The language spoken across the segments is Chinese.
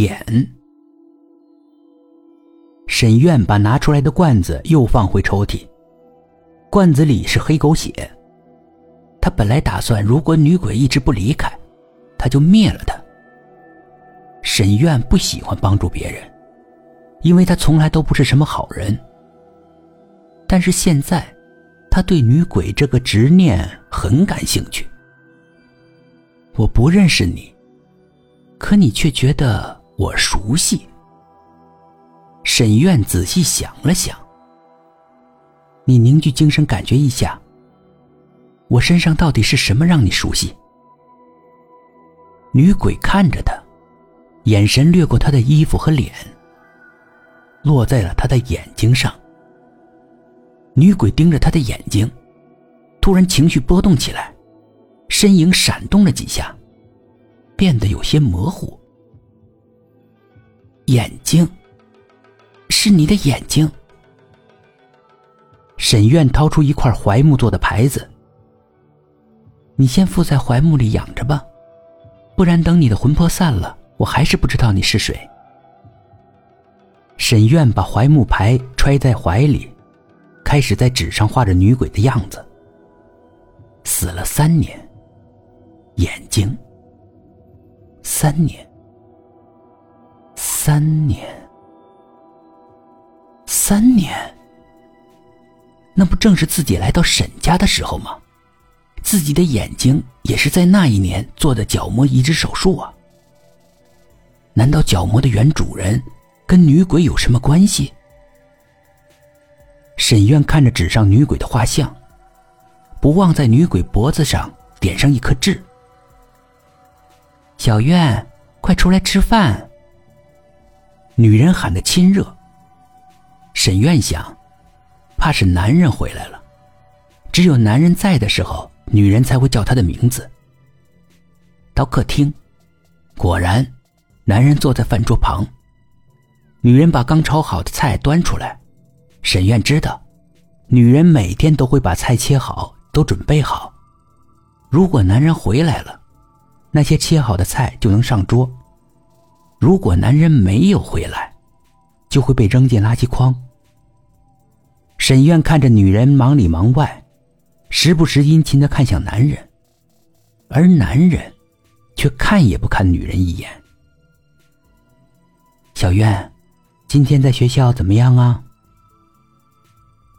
眼。沈院把拿出来的罐子又放回抽屉，罐子里是黑狗血。他本来打算，如果女鬼一直不离开，他就灭了她。沈院不喜欢帮助别人，因为他从来都不是什么好人。但是现在，他对女鬼这个执念很感兴趣。我不认识你，可你却觉得我熟悉。沈院仔细想了想，你凝聚精神，感觉一下，我身上到底是什么让你熟悉？女鬼看着他，眼神掠过他的衣服和脸，落在了他的眼睛上。女鬼盯着他的眼睛，突然情绪波动起来，身影闪动了几下，变得有些模糊。眼睛。是你的眼睛。沈院掏出一块槐木做的牌子，你先附在槐木里养着吧，不然等你的魂魄散了，我还是不知道你是谁。沈院把槐木牌揣在怀里，开始在纸上画着女鬼的样子。死了三年，眼睛，三年，三年。三年，那不正是自己来到沈家的时候吗？自己的眼睛也是在那一年做的角膜移植手术啊。难道角膜的原主人跟女鬼有什么关系？沈院看着纸上女鬼的画像，不忘在女鬼脖子上点上一颗痣。小院，快出来吃饭。女人喊的亲热。沈院想，怕是男人回来了。只有男人在的时候，女人才会叫他的名字。到客厅，果然，男人坐在饭桌旁。女人把刚炒好的菜端出来。沈院知道，女人每天都会把菜切好，都准备好。如果男人回来了，那些切好的菜就能上桌；如果男人没有回来，就会被扔进垃圾筐。沈院看着女人忙里忙外，时不时殷勤的看向男人，而男人却看也不看女人一眼。小院，今天在学校怎么样啊？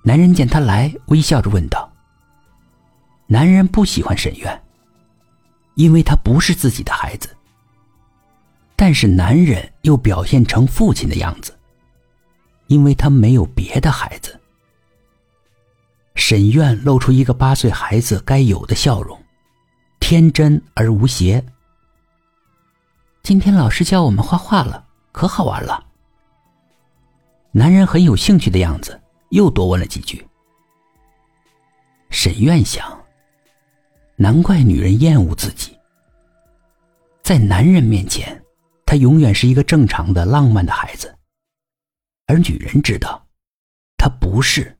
男人见他来，微笑着问道。男人不喜欢沈院，因为他不是自己的孩子。但是男人又表现成父亲的样子，因为他没有别的孩子。沈院露出一个八岁孩子该有的笑容，天真而无邪。今天老师教我们画画了，可好玩了。男人很有兴趣的样子，又多问了几句。沈院想，难怪女人厌恶自己。在男人面前，他永远是一个正常的、浪漫的孩子，而女人知道，他不是。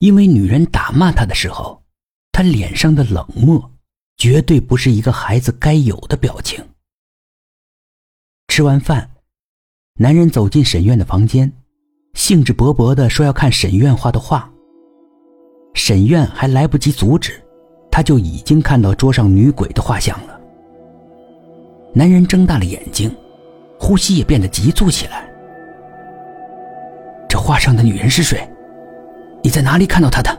因为女人打骂他的时候，他脸上的冷漠，绝对不是一个孩子该有的表情。吃完饭，男人走进沈院的房间，兴致勃勃的说要看沈院画的画。沈院还来不及阻止，他就已经看到桌上女鬼的画像了。男人睁大了眼睛，呼吸也变得急促起来。这画上的女人是谁？你在哪里看到她的？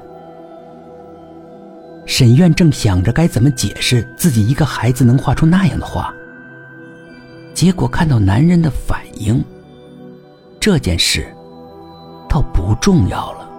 沈院正想着该怎么解释自己一个孩子能画出那样的画，结果看到男人的反应，这件事倒不重要了。